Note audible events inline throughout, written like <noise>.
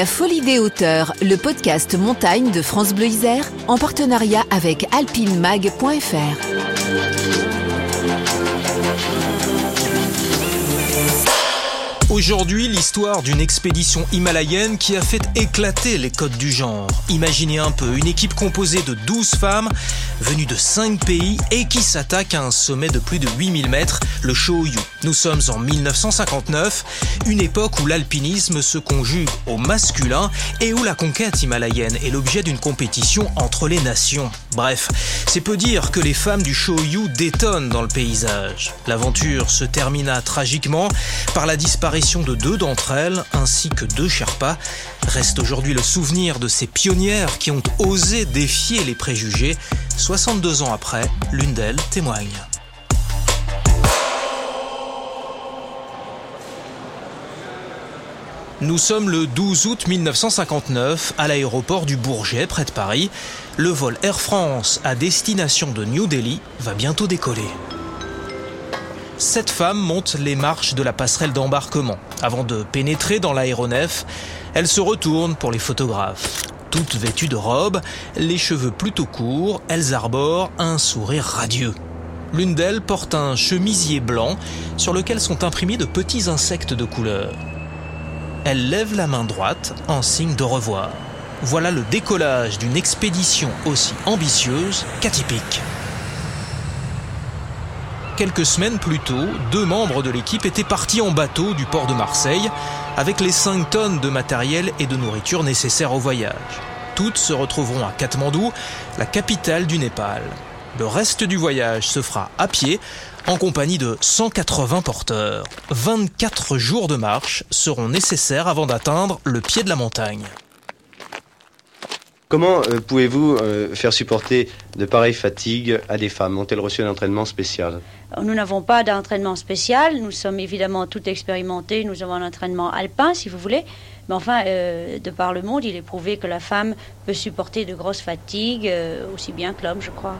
La Folie des hauteurs, le podcast montagne de France Bleu Isère, en partenariat avec alpinemag.fr. Aujourd'hui, l'histoire d'une expédition himalayenne qui a fait éclater les codes du genre. Imaginez un peu, une équipe composée de 12 femmes venues de 5 pays et qui s'attaque à un sommet de plus de 8000 mètres, le Shoyu. Nous sommes en 1959, une époque où l'alpinisme se conjugue au masculin et où la conquête himalayenne est l'objet d'une compétition entre les nations. Bref, c'est peu dire que les femmes du Shoyu détonnent dans le paysage. L'aventure se termina tragiquement par la disparition de deux d'entre elles, ainsi que deux Sherpas, reste aujourd'hui le souvenir de ces pionnières qui ont osé défier les préjugés. 62 ans après, l'une d'elles témoigne. Nous sommes le 12 août 1959 à l'aéroport du Bourget, près de Paris. Le vol Air France à destination de New Delhi va bientôt décoller sept femmes montent les marches de la passerelle d'embarquement. Avant de pénétrer dans l'aéronef, elles se retournent pour les photographes. Toutes vêtues de robes, les cheveux plutôt courts, elles arborent un sourire radieux. L'une d'elles porte un chemisier blanc sur lequel sont imprimés de petits insectes de couleur. Elle lève la main droite en signe de revoir. Voilà le décollage d'une expédition aussi ambitieuse qu'atypique. Quelques semaines plus tôt, deux membres de l'équipe étaient partis en bateau du port de Marseille avec les 5 tonnes de matériel et de nourriture nécessaires au voyage. Toutes se retrouveront à Katmandou, la capitale du Népal. Le reste du voyage se fera à pied en compagnie de 180 porteurs. 24 jours de marche seront nécessaires avant d'atteindre le pied de la montagne. Comment euh, pouvez-vous euh, faire supporter de pareilles fatigues à des femmes? Ont-elles reçu un entraînement spécial? Nous n'avons pas d'entraînement spécial. Nous sommes évidemment tout expérimentés. Nous avons un entraînement alpin, si vous voulez. Mais enfin, euh, de par le monde, il est prouvé que la femme peut supporter de grosses fatigues, aussi bien que l'homme, je crois.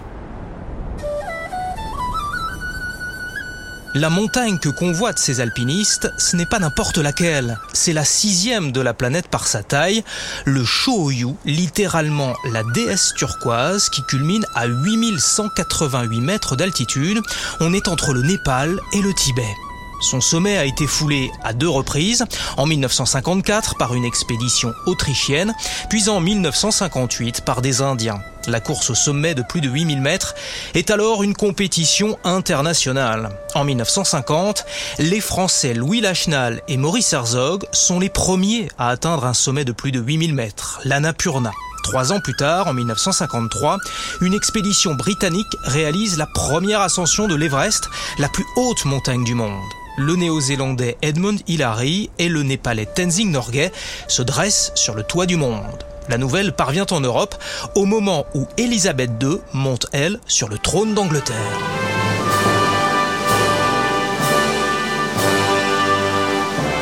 La montagne que convoitent ces alpinistes, ce n'est pas n'importe laquelle. C'est la sixième de la planète par sa taille, le Shoyu, littéralement la déesse turquoise qui culmine à 8188 mètres d'altitude. On est entre le Népal et le Tibet. Son sommet a été foulé à deux reprises, en 1954 par une expédition autrichienne, puis en 1958 par des Indiens. La course au sommet de plus de 8000 mètres est alors une compétition internationale. En 1950, les Français Louis Lachenal et Maurice Herzog sont les premiers à atteindre un sommet de plus de 8000 mètres, l'Annapurna. Trois ans plus tard, en 1953, une expédition britannique réalise la première ascension de l'Everest, la plus haute montagne du monde le néo-zélandais Edmund Hillary et le népalais Tenzing Norgay se dressent sur le toit du monde. La nouvelle parvient en Europe au moment où Élisabeth II monte, elle, sur le trône d'Angleterre.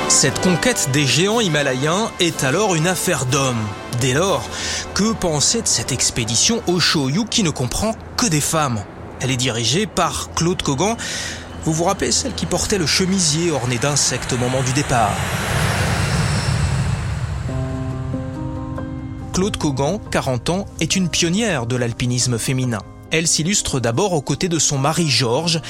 Cette conquête des géants himalayens est alors une affaire d'hommes. Dès lors, que penser de cette expédition au Shoyu qui ne comprend que des femmes? Elle est dirigée par Claude Cogan, vous vous rappelez celle qui portait le chemisier orné d'insectes au moment du départ Claude Cogan, 40 ans, est une pionnière de l'alpinisme féminin. Elle s'illustre d'abord aux côtés de son mari Georges,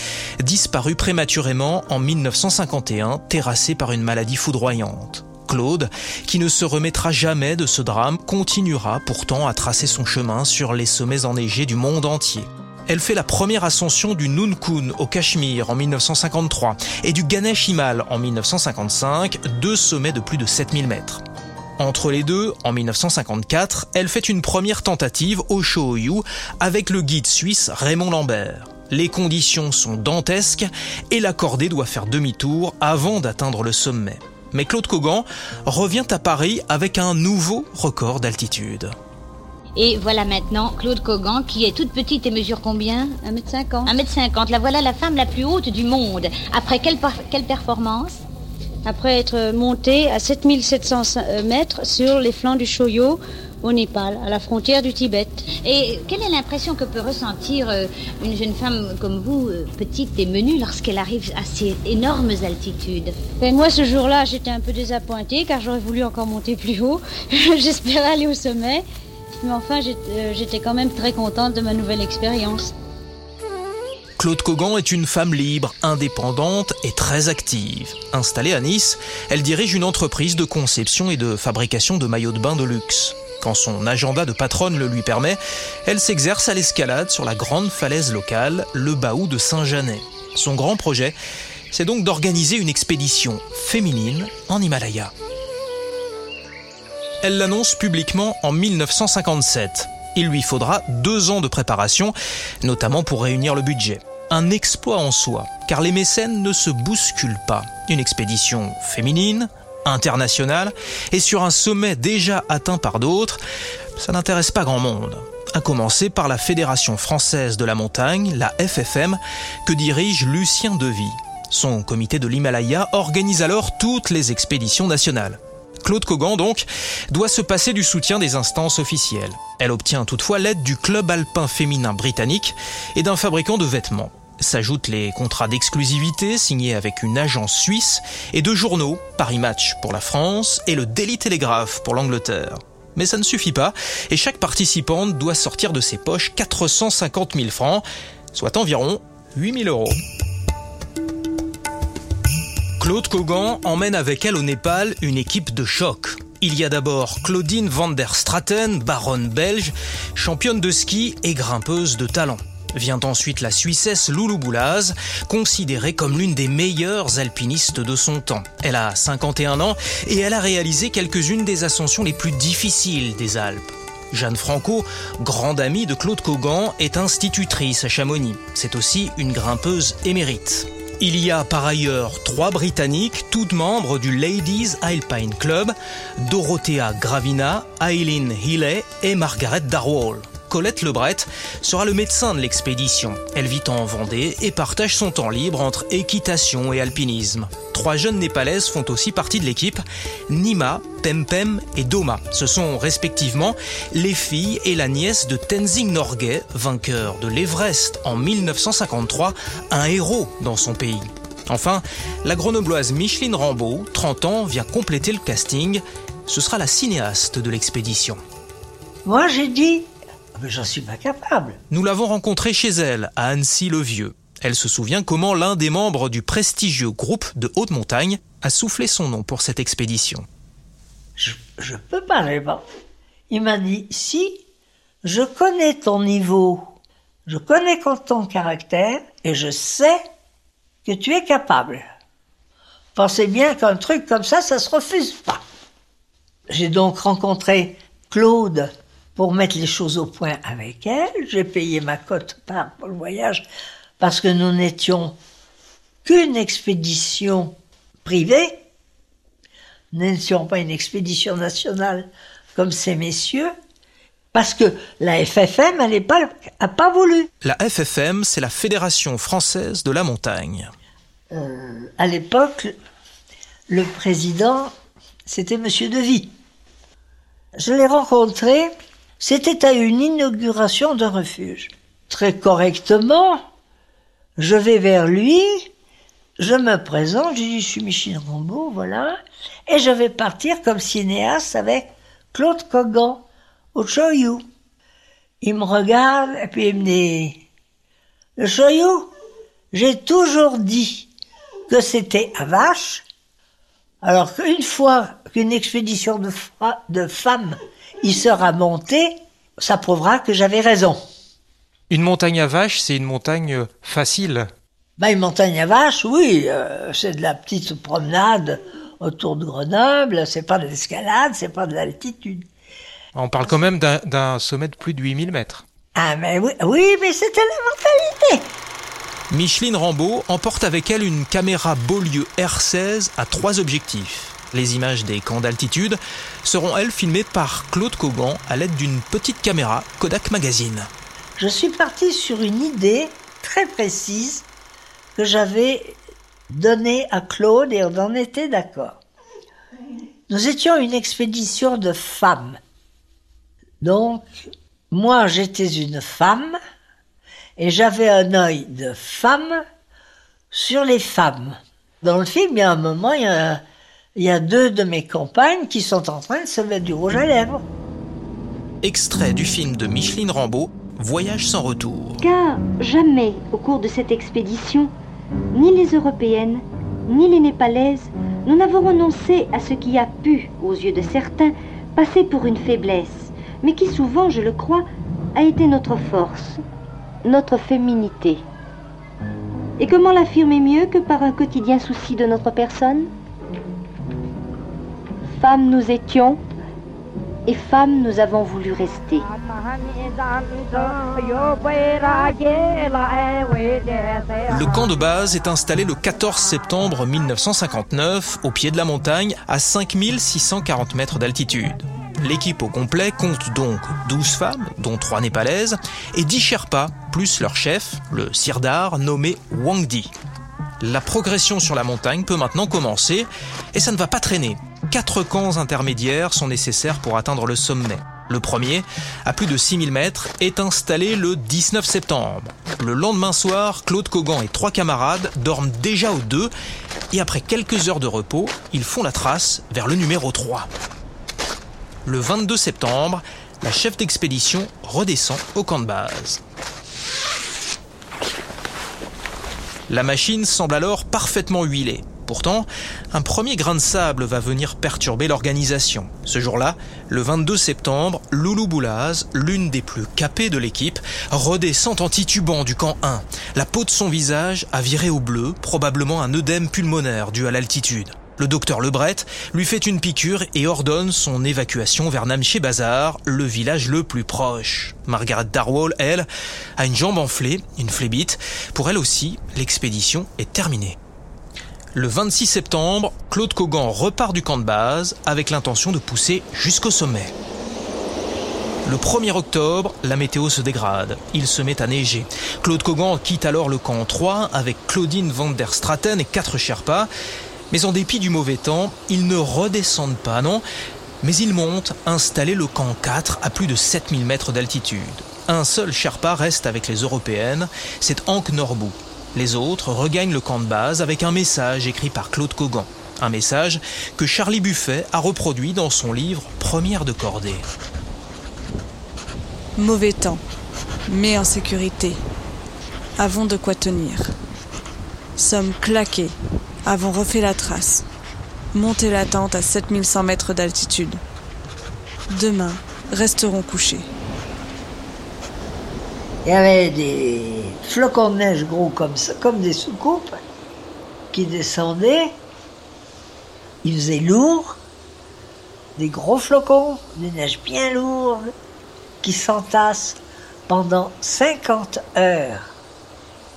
disparu prématurément en 1951, terrassé par une maladie foudroyante. Claude, qui ne se remettra jamais de ce drame, continuera pourtant à tracer son chemin sur les sommets enneigés du monde entier. Elle fait la première ascension du Nunkun au Cachemire en 1953 et du Ganesh Himal en 1955, deux sommets de plus de 7000 mètres. Entre les deux, en 1954, elle fait une première tentative au Shoyu avec le guide suisse Raymond Lambert. Les conditions sont dantesques et la cordée doit faire demi-tour avant d'atteindre le sommet. Mais Claude Cogan revient à Paris avec un nouveau record d'altitude. Et voilà maintenant Claude Cogan qui est toute petite et mesure combien? 1m50. 1m50. La voilà la femme la plus haute du monde. Après quelle, quelle performance? Après être montée à 7700 mètres sur les flancs du Choyo au Népal, à la frontière du Tibet. Et quelle est l'impression que peut ressentir euh, une jeune femme comme vous, euh, petite et menue, lorsqu'elle arrive à ces énormes altitudes? Ben, Moi, ce jour-là, j'étais un peu désappointée car j'aurais voulu encore monter plus haut. <laughs> J'espérais aller au sommet. Mais enfin, euh, j'étais quand même très contente de ma nouvelle expérience. Claude Cogan est une femme libre, indépendante et très active. Installée à Nice, elle dirige une entreprise de conception et de fabrication de maillots de bain de luxe. Quand son agenda de patronne le lui permet, elle s'exerce à l'escalade sur la grande falaise locale, le Baou de Saint-Janet. Son grand projet, c'est donc d'organiser une expédition féminine en Himalaya. Elle l'annonce publiquement en 1957. Il lui faudra deux ans de préparation, notamment pour réunir le budget un exploit en soi, car les mécènes ne se bousculent pas. Une expédition féminine, internationale, et sur un sommet déjà atteint par d'autres, ça n'intéresse pas grand monde. À commencer par la Fédération française de la montagne, la FFM, que dirige Lucien Devy. Son comité de l'Himalaya organise alors toutes les expéditions nationales. Claude Cogan, donc, doit se passer du soutien des instances officielles. Elle obtient toutefois l'aide du Club alpin féminin britannique et d'un fabricant de vêtements. S'ajoutent les contrats d'exclusivité signés avec une agence suisse et deux journaux, Paris Match pour la France et le Daily Telegraph pour l'Angleterre. Mais ça ne suffit pas et chaque participante doit sortir de ses poches 450 000 francs, soit environ 8 000 euros. Claude Cogan emmène avec elle au Népal une équipe de choc. Il y a d'abord Claudine van der Straten, baronne belge, championne de ski et grimpeuse de talent. Vient ensuite la Suissesse Loulou Boulaz, considérée comme l'une des meilleures alpinistes de son temps. Elle a 51 ans et elle a réalisé quelques-unes des ascensions les plus difficiles des Alpes. Jeanne Franco, grande amie de Claude Cogan, est institutrice à Chamonix. C'est aussi une grimpeuse émérite. Il y a par ailleurs trois Britanniques, toutes membres du Ladies Alpine Club, Dorothea Gravina, Eileen Healy et Margaret Darwall. Colette Lebret sera le médecin de l'expédition. Elle vit en Vendée et partage son temps libre entre équitation et alpinisme. Trois jeunes népalaises font aussi partie de l'équipe, Nima, Pempem et Doma. Ce sont respectivement les filles et la nièce de Tenzing Norgay, vainqueur de l'Everest en 1953, un héros dans son pays. Enfin, la grenobloise Micheline Rambaud, 30 ans, vient compléter le casting. Ce sera la cinéaste de l'expédition. Moi, j'ai dit mais j'en suis pas capable. Nous l'avons rencontrée chez elle, à Annecy-le-Vieux. Elle se souvient comment l'un des membres du prestigieux groupe de haute montagne a soufflé son nom pour cette expédition. Je, je peux pas répondre. Il m'a dit si je connais ton niveau, je connais ton caractère et je sais que tu es capable. Pensez bien qu'un truc comme ça, ça se refuse pas. J'ai donc rencontré Claude pour mettre les choses au point avec elle. J'ai payé ma cote part pour le voyage parce que nous n'étions qu'une expédition privée. Nous n'étions pas une expédition nationale comme ces messieurs. Parce que la FFM, elle pas, a pas voulu. La FFM, c'est la Fédération française de la montagne. Euh, à l'époque, le président, c'était Monsieur Devy. Je l'ai rencontré c'était à une inauguration de refuge. Très correctement, je vais vers lui, je me présente, je dis je suis Michel Rambaud, voilà, et je vais partir comme cinéaste avec Claude Cogan au Choyou. Il me regarde et puis il me dit Le Choyou, j'ai toujours dit que c'était à vache, alors qu'une fois qu'une expédition de femmes il sera monté, ça prouvera que j'avais raison. Une montagne à vache, c'est une montagne facile ben, Une montagne à vache, oui, euh, c'est de la petite promenade autour de Grenoble, c'est pas de l'escalade, c'est pas de l'altitude. On parle quand même d'un sommet de plus de 8000 mètres. Ah mais oui, oui mais c'était la mentalité Micheline Rambaud emporte avec elle une caméra Beaulieu R16 à trois objectifs. Les images des camps d'altitude seront, elles, filmées par Claude Cogan à l'aide d'une petite caméra Kodak Magazine. Je suis partie sur une idée très précise que j'avais donnée à Claude et on en était d'accord. Nous étions une expédition de femmes. Donc, moi, j'étais une femme et j'avais un œil de femme sur les femmes. Dans le film, il y a un moment, il y a, il y a deux de mes compagnes qui sont en train de se mettre du rouge à lèvres. Extrait du film de Micheline Rambeau, Voyage sans retour. Car jamais, au cours de cette expédition, ni les Européennes, ni les Népalaises, nous n'avons renoncé à ce qui a pu, aux yeux de certains, passer pour une faiblesse, mais qui souvent, je le crois, a été notre force, notre féminité. Et comment l'affirmer mieux que par un quotidien souci de notre personne? Femmes nous étions, et femmes nous avons voulu rester. Le camp de base est installé le 14 septembre 1959 au pied de la montagne à 5640 mètres d'altitude. L'équipe au complet compte donc 12 femmes, dont 3 népalaises, et 10 Sherpas, plus leur chef, le sirdar nommé Wangdi. La progression sur la montagne peut maintenant commencer, et ça ne va pas traîner. Quatre camps intermédiaires sont nécessaires pour atteindre le sommet. Le premier, à plus de 6000 mètres, est installé le 19 septembre. Le lendemain soir, Claude Cogan et trois camarades dorment déjà aux deux et après quelques heures de repos, ils font la trace vers le numéro 3. Le 22 septembre, la chef d'expédition redescend au camp de base. La machine semble alors parfaitement huilée. Pourtant, un premier grain de sable va venir perturber l'organisation. Ce jour-là, le 22 septembre, Loulou Boulaz, l'une des plus capées de l'équipe, redescend en titubant du camp 1. La peau de son visage a viré au bleu, probablement un œdème pulmonaire dû à l'altitude. Le docteur Lebret lui fait une piqûre et ordonne son évacuation vers Namche Bazar, le village le plus proche. Margaret Darwall, elle, a une jambe enflée, une flébite. Pour elle aussi, l'expédition est terminée. Le 26 septembre, Claude Cogan repart du camp de base avec l'intention de pousser jusqu'au sommet. Le 1er octobre, la météo se dégrade. Il se met à neiger. Claude Cogan quitte alors le camp 3 avec Claudine van der Straten et quatre Sherpas. Mais en dépit du mauvais temps, ils ne redescendent pas, non? Mais ils montent, installer le camp 4 à plus de 7000 mètres d'altitude. Un seul Sherpa reste avec les Européennes, c'est Hank Norbu. Les autres regagnent le camp de base avec un message écrit par Claude Cogan. Un message que Charlie Buffet a reproduit dans son livre Première de cordée. Mauvais temps, mais en sécurité. Avons de quoi tenir. Sommes claqués, avons refait la trace. Monté la tente à 7100 mètres d'altitude. Demain, resterons couchés. Il y avait des flocons de neige gros comme comme des soucoupes, qui descendaient. Il faisait lourd, des gros flocons, des neiges bien lourdes, qui s'entassent pendant 50 heures,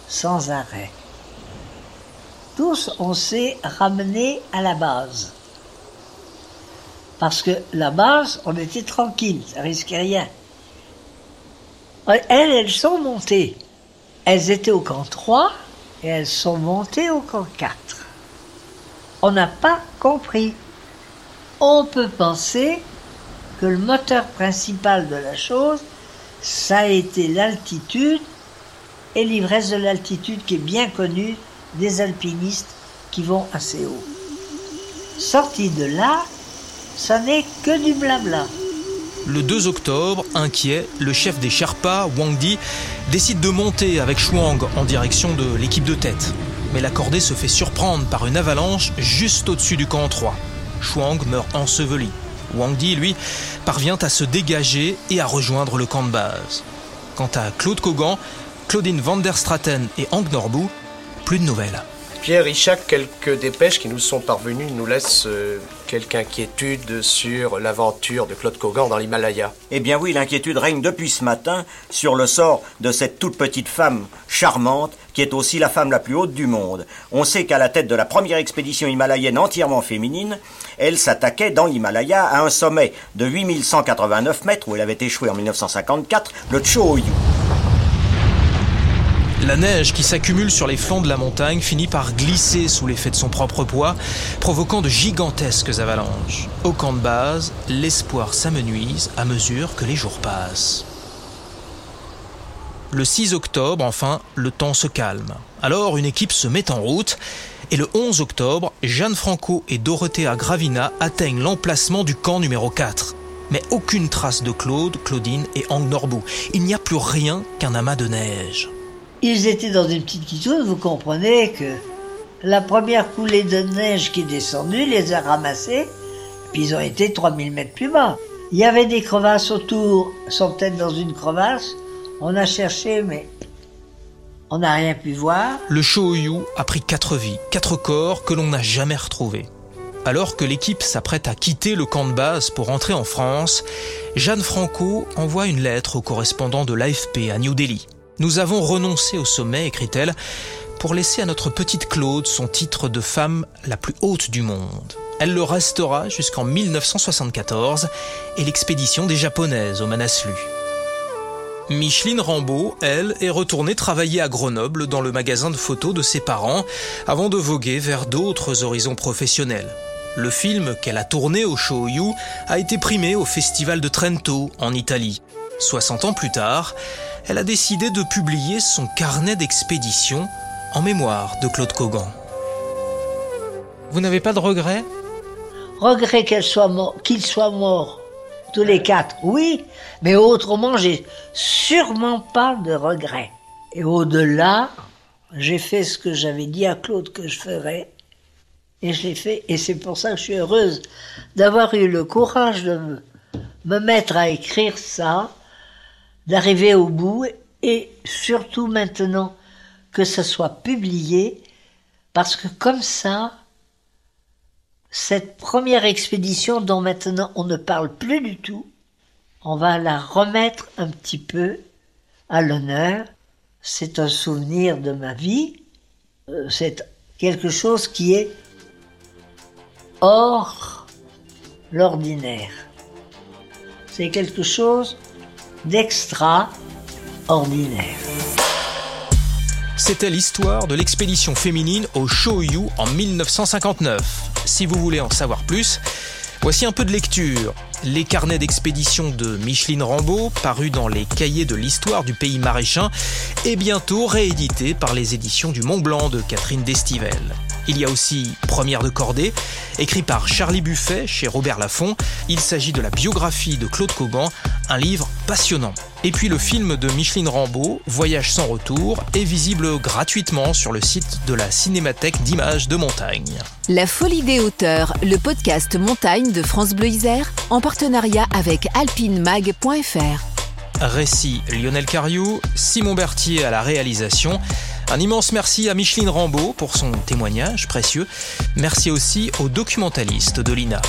sans arrêt. Tous, on s'est ramenés à la base. Parce que la base, on était tranquille, ça risquait rien. Elles, elles sont montées. Elles étaient au camp 3 et elles sont montées au camp 4. On n'a pas compris. On peut penser que le moteur principal de la chose, ça a été l'altitude et l'ivresse de l'altitude qui est bien connue des alpinistes qui vont assez haut. Sorti de là, ça n'est que du blabla. Le 2 octobre, inquiet, le chef des Sherpas, Wang Di, décide de monter avec Shuang en direction de l'équipe de tête. Mais la cordée se fait surprendre par une avalanche juste au-dessus du camp 3. Shuang meurt enseveli. Wang Di, lui, parvient à se dégager et à rejoindre le camp de base. Quant à Claude Cogan, Claudine van der Straten et Hank Norbu, plus de nouvelles. Pierre Richard, quelques dépêches qui nous sont parvenues nous laissent euh, quelque inquiétude sur l'aventure de Claude Cogan dans l'Himalaya. Eh bien oui, l'inquiétude règne depuis ce matin sur le sort de cette toute petite femme charmante qui est aussi la femme la plus haute du monde. On sait qu'à la tête de la première expédition himalayenne entièrement féminine, elle s'attaquait dans l'Himalaya à un sommet de 8189 mètres où elle avait échoué en 1954, le Choyu. La neige qui s'accumule sur les flancs de la montagne finit par glisser sous l'effet de son propre poids, provoquant de gigantesques avalanches. Au camp de base, l'espoir s'amenuise à mesure que les jours passent. Le 6 octobre, enfin, le temps se calme. Alors une équipe se met en route et le 11 octobre, Jeanne Franco et Dorothea Gravina atteignent l'emplacement du camp numéro 4. Mais aucune trace de Claude, Claudine et Hank Norbou. Il n'y a plus rien qu'un amas de neige. Ils étaient dans une petite quitoune, vous comprenez que la première coulée de neige qui est descendue les a ramassés, puis ils ont été 3000 mètres plus bas. Il y avait des crevasses autour, sont peut-être dans une crevasse. On a cherché, mais on n'a rien pu voir. Le Shoyu a pris quatre vies, quatre corps que l'on n'a jamais retrouvés. Alors que l'équipe s'apprête à quitter le camp de base pour rentrer en France, Jeanne Franco envoie une lettre au correspondant de l'AFP à New Delhi. Nous avons renoncé au sommet, écrit-elle, pour laisser à notre petite Claude son titre de femme la plus haute du monde. Elle le restera jusqu'en 1974 et l'expédition des Japonaises au Manaslu. Micheline Rambaud, elle, est retournée travailler à Grenoble dans le magasin de photos de ses parents avant de voguer vers d'autres horizons professionnels. Le film qu'elle a tourné au Shoyu a été primé au Festival de Trento en Italie. 60 ans plus tard, elle a décidé de publier son carnet d'expédition en mémoire de Claude Cogan. Vous n'avez pas de regrets? Regret qu'il soit mort, qu'il soit mort. Tous les quatre, oui, mais autrement, j'ai sûrement pas de regrets. Et au-delà, j'ai fait ce que j'avais dit à Claude que je ferais. Et je l'ai fait, et c'est pour ça que je suis heureuse d'avoir eu le courage de me, me mettre à écrire ça, d'arriver au bout, et surtout maintenant que ça soit publié, parce que comme ça, cette première expédition dont maintenant on ne parle plus du tout, on va la remettre un petit peu à l'honneur. C'est un souvenir de ma vie. Euh, c'est quelque chose qui est hors l'ordinaire. C'est quelque chose d'extraordinaire. C'était l'histoire de l'expédition féminine au Shoyu en 1959. Si vous voulez en savoir plus, voici un peu de lecture. Les carnets d'expédition de Micheline Rambaud, parus dans les cahiers de l'histoire du pays maraîchin, et bientôt réédité par les éditions du Mont Blanc de Catherine Destivelle. Il y a aussi Première de cordée, écrit par Charlie Buffet chez Robert Laffont. Il s'agit de la biographie de Claude Cogan, un livre passionnant. Et puis le film de Micheline Rambaud, Voyage sans retour, est visible gratuitement sur le site de la Cinémathèque d'images de montagne. La folie des hauteurs, le podcast montagne de France Bleu Isère, en partenariat avec alpinemag.fr. Récit Lionel Cariou, Simon Berthier à la réalisation. Un immense merci à Micheline Rambaud pour son témoignage précieux. Merci aussi aux documentalistes de l'INA.